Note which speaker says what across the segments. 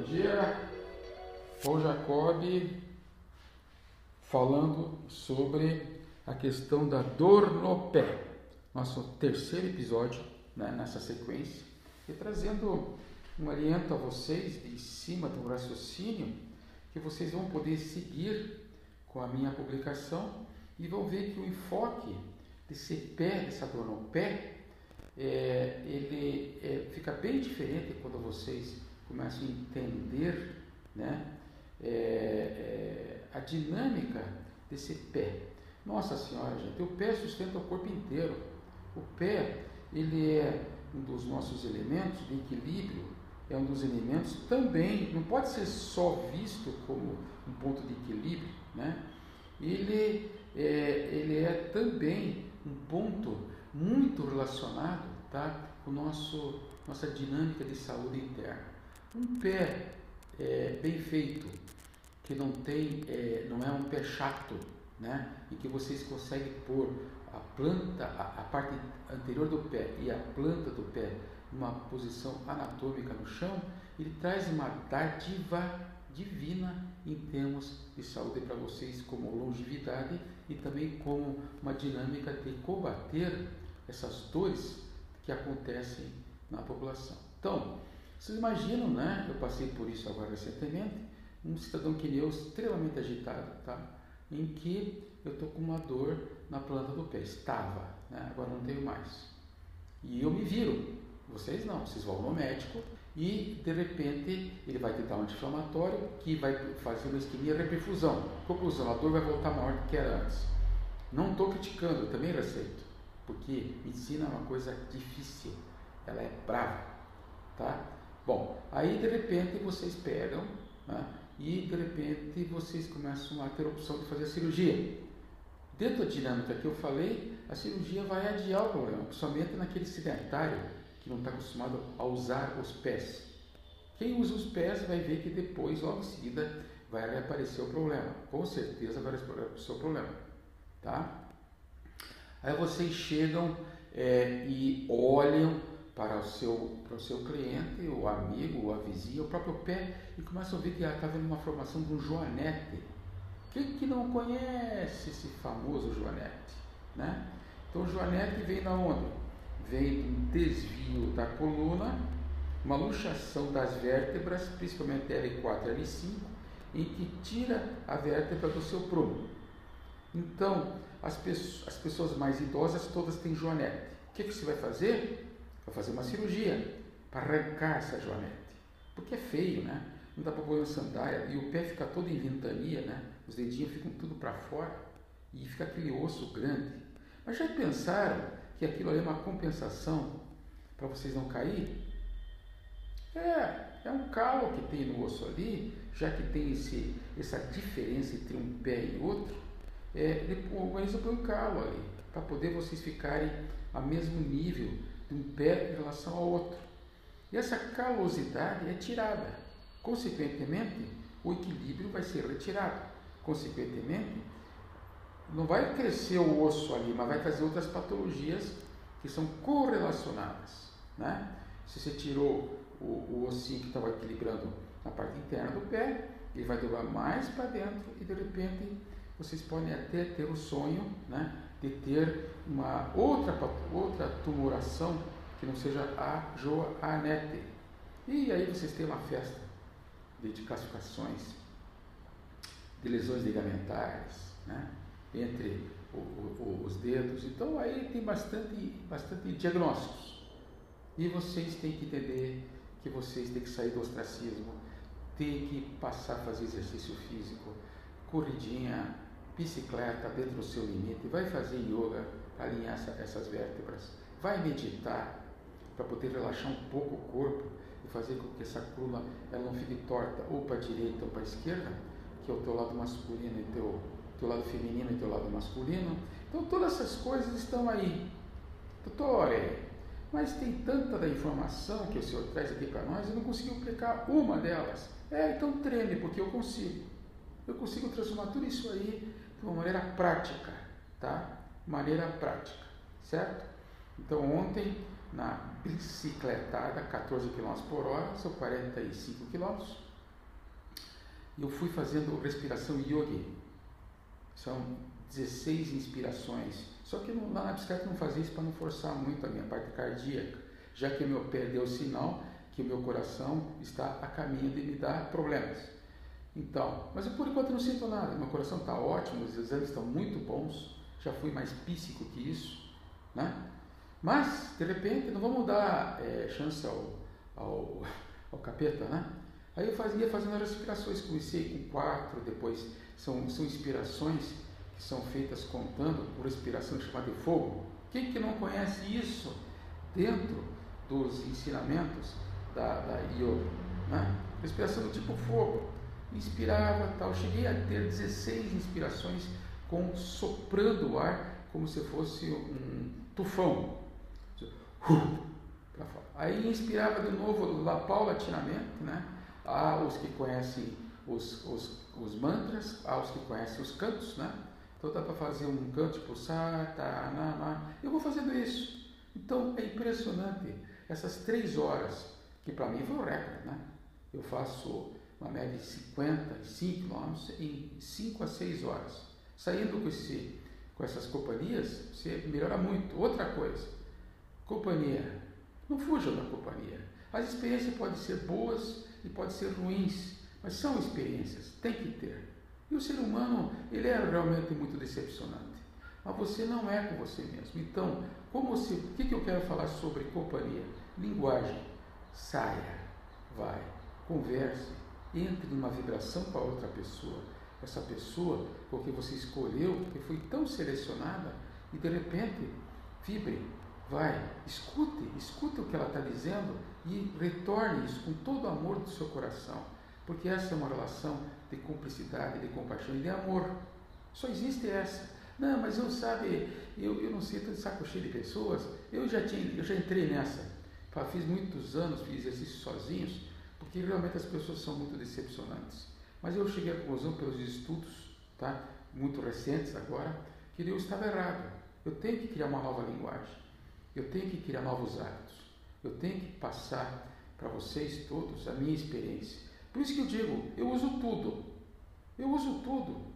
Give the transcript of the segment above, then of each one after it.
Speaker 1: Bom dia, Paul Jacob falando sobre a questão da dor no pé. Nosso terceiro episódio né, nessa sequência e trazendo um aliento a vocês de cima do raciocínio que vocês vão poder seguir com a minha publicação e vão ver que o enfoque desse pé, dessa dor no pé, é, ele é, fica bem diferente quando vocês começam a entender né, é, é, a dinâmica desse pé. Nossa Senhora, gente, o pé sustenta o corpo inteiro. O pé, ele é um dos nossos elementos de equilíbrio, é um dos elementos também, não pode ser só visto como um ponto de equilíbrio, né? Ele é, ele é também um ponto muito relacionado tá, com nosso, nossa dinâmica de saúde interna. Um pé é, bem feito, que não tem, é, não é um pé chato, né? E que vocês conseguem pôr a planta, a, a, parte anterior do pé e a planta do pé numa posição anatômica no chão, ele traz uma dádiva divina em termos de saúde para vocês, como longevidade e também como uma dinâmica de combater essas dores que acontecem na população. Então, vocês imaginam, né? Eu passei por isso agora recentemente, um cidadão que eu extremamente agitado, tá? Em que eu estou com uma dor na planta do pé. Estava, né? agora não tenho mais. E eu me viro. Vocês não, vocês vão no médico e de repente ele vai te dar um anti-inflamatório que vai fazer uma isquemia reperfusão. Conclusão, a dor vai voltar maior do que era antes. Não estou criticando, eu também receito, porque medicina é uma coisa difícil, ela é brava, tá? Bom, aí de repente vocês pegam né, e de repente vocês começam a ter a opção de fazer a cirurgia. Dentro da dinâmica que eu falei, a cirurgia vai adiar o problema, principalmente naquele sedentário que não está acostumado a usar os pés. Quem usa os pés vai ver que depois, logo em seguida, vai aparecer o problema. Com certeza vai aparecer o problema. Tá? Aí vocês chegam é, e olham para o, seu, para o seu cliente, o amigo, a vizinha, o próprio pé e começam a ver que está vendo uma formação de um joanete. Quem que não conhece esse famoso joanete? Né? Então o joanete vem da onde? vem um desvio da coluna, uma luxação das vértebras, principalmente L4 e L5, em que tira a vértebra do seu prumo. Então, as pessoas mais idosas todas têm joanete. O que, que você vai fazer? Vai fazer uma cirurgia para arrancar essa joanete. Porque é feio, né? Não dá para pôr uma sandália e o pé fica todo em ventania, né? Os dedinhos ficam tudo para fora e fica aquele osso grande. Mas já pensaram que aquilo ali é uma compensação para vocês não cair? É, é um calo que tem no osso ali, já que tem esse, essa diferença entre um pé e outro, é, o organismo põe um calo ali, para poder vocês ficarem a mesmo nível um pé em relação ao outro. E essa calosidade é tirada. Consequentemente, o equilíbrio vai ser retirado. Consequentemente, não vai crescer o osso ali, mas vai trazer outras patologias que são correlacionadas. Né? Se você tirou o, o ossinho que estava equilibrando na parte interna do pé, ele vai dobrar mais para dentro e de repente vocês podem até ter o sonho né, de ter uma outra, outra tumoração que não seja a joanete. E aí vocês têm uma festa de classificações de lesões ligamentares, né? entre o, o, os dedos. Então aí tem bastante, bastante diagnósticos. E vocês têm que entender que vocês têm que sair do ostracismo, têm que passar a fazer exercício físico, corridinha, bicicleta dentro do seu limite, vai fazer yoga para alinhar essa, essas vértebras, vai meditar para poder relaxar um pouco o corpo e fazer com que essa coluna ela não fique torta ou para a direita ou para a esquerda, que é o teu lado masculino e teu teu lado feminino e teu lado masculino. Então todas essas coisas estão aí. Doutore, mas tem tanta da informação que o Senhor traz aqui para nós, eu não consigo aplicar uma delas. É, então treine, porque eu consigo. Eu consigo transformar tudo isso aí de uma maneira prática, tá? Maneira prática, certo? Então ontem, na bicicletada, 14 km por hora, são 45 km, eu fui fazendo respiração yogi. São 16 inspirações. Só que lá na bicicleta não fazia isso para não forçar muito a minha parte cardíaca, já que meu pé deu sinal que o meu coração está a caminho de me dar problemas. Então, mas eu por enquanto não sinto nada. Meu coração está ótimo, os exames estão muito bons. Já fui mais píssico que isso, né? Mas, de repente, não vamos dar é, chance ao, ao, ao capeta, né? Aí eu fazia fazendo as respirações, comecei com quatro, depois são, são inspirações que são feitas contando por respiração chamada de fogo. Quem que não conhece isso dentro dos ensinamentos da, da yoga? Né? Respiração do tipo fogo. Inspirava tal. Cheguei a ter 16 inspirações com soprando o ar como se fosse um tufão. Aí inspirava de novo lá paulatinamente, né? Há os que conhecem os, os, os mantras, há os que conhecem os cantos, né? Então dá para fazer um canto tipo Satanama. Eu vou fazendo isso. Então é impressionante essas três horas, que para mim foi um recorde, né? Eu faço uma média de 55 quilômetros em 5 a 6 horas. Saindo com, esse, com essas companhias, você melhora muito. Outra coisa, companhia. Não fujam da companhia. As experiências podem ser boas e podem ser ruins, mas são experiências, tem que ter. E o ser humano, ele é realmente muito decepcionante. Mas você não é com você mesmo. Então, como você, o que, que eu quero falar sobre companhia? Linguagem. Saia, vai, converse, entre numa vibração com a outra pessoa. Essa pessoa porque você escolheu, porque foi tão selecionada, e de repente, vibre, vai, escute, escute o que ela está dizendo e retorne isso com todo o amor do seu coração. Porque essa é uma relação de cumplicidade, de compaixão e de amor. Só existe essa. Não, mas eu sabe, eu, eu não sinto de saco cheio de pessoas. Eu já, tinha, eu já entrei nessa. Fiz muitos anos, fiz exercícios sozinhos, porque realmente as pessoas são muito decepcionantes. Mas eu cheguei à conclusão pelos estudos, tá? muito recentes agora, que eu estava errado. Eu tenho que criar uma nova linguagem. Eu tenho que criar novos hábitos. Eu tenho que passar para vocês todos a minha experiência. Por isso que eu digo, eu uso tudo. Eu uso tudo.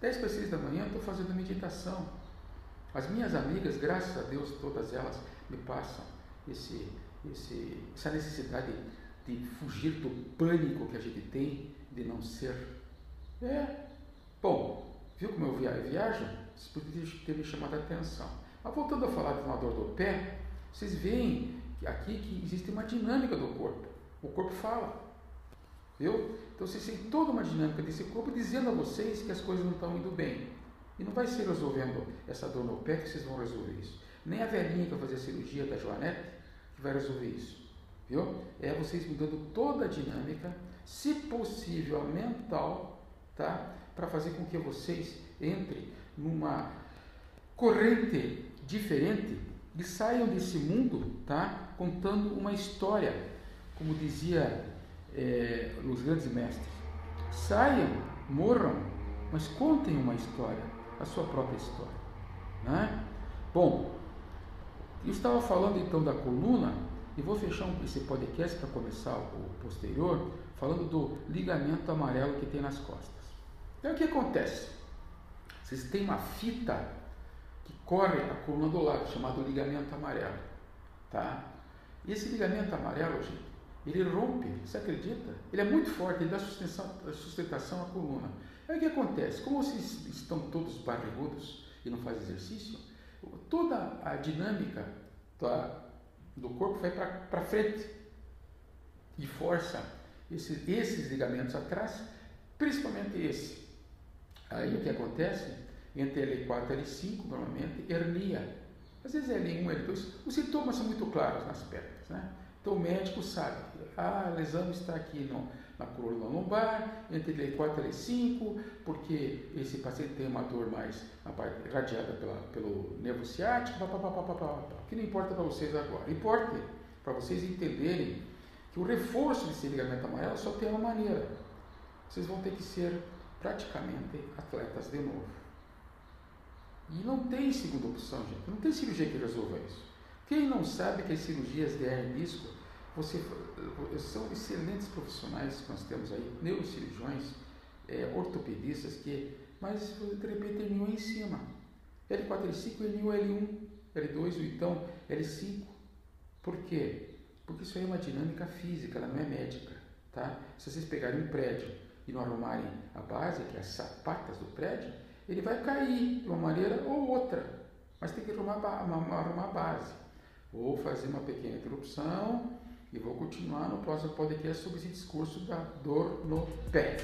Speaker 1: 10 para 6 da manhã estou fazendo meditação. As minhas amigas, graças a Deus, todas elas me passam esse, esse, essa necessidade de fugir do pânico que a gente tem de não ser. É. Bom, viu como eu viajo? Isso poderia ter me chamado a atenção. Mas voltando a falar de uma dor do pé, vocês veem aqui que existe uma dinâmica do corpo. O corpo fala. Viu? Então vocês têm toda uma dinâmica desse corpo dizendo a vocês que as coisas não estão indo bem. E não vai ser resolvendo essa dor no pé que vocês vão resolver isso. Nem a velhinha que vai fazer a cirurgia da Joanete que vai resolver isso. Viu? É vocês mudando toda a dinâmica, se possível a mental, tá? Para fazer com que vocês entrem numa corrente diferente e saiam desse mundo, tá? Contando uma história, como dizia é, os grandes mestres. Saiam, morram, mas contem uma história, a sua própria história. Né? Bom, eu estava falando então da coluna e vou fechar esse podcast para começar o posterior, falando do ligamento amarelo que tem nas costas. Então o que acontece? Vocês têm uma fita que corre a coluna do lado, chamado ligamento amarelo. Tá? E esse ligamento amarelo, gente, ele rompe, você acredita? Ele é muito forte, ele dá sustentação, à coluna. Aí o que acontece? Como vocês estão todos barrigudos e não fazem exercício, toda a dinâmica da, do corpo vai para frente e força esses, esses ligamentos atrás, principalmente esse. Aí o que acontece? Entre L4 e L5, normalmente, hernia. Às vezes é L1, L2. Os sintomas são muito claros nas pernas, né? Então o médico sabe, ah, a lesão está aqui no, na coluna lombar, entre L4 e L5, porque esse paciente tem uma dor mais radiada pela, pelo nervo ciático, papapá, que não importa para vocês agora. Importa para vocês entenderem que o reforço desse ligamento amarelo só tem uma maneira. Vocês vão ter que ser praticamente atletas de novo. E não tem segunda opção, gente. Não tem cirurgia que resolva isso. Quem não sabe que as cirurgias de hernia disco você, são excelentes profissionais que nós temos aí, neurocirurgiões, é, ortopedistas, que, mas de repente terminou em cima. L4, L5, L1, L1, L2, ou então L5. Por quê? Porque isso aí é uma dinâmica física, ela não é médica. Tá? Se vocês pegarem um prédio e não arrumarem a base, que é as sapatas do prédio, ele vai cair de uma maneira ou outra. Mas tem que arrumar, arrumar a base. Vou fazer uma pequena interrupção e vou continuar no próximo podcast sobre esse discurso da dor no pé.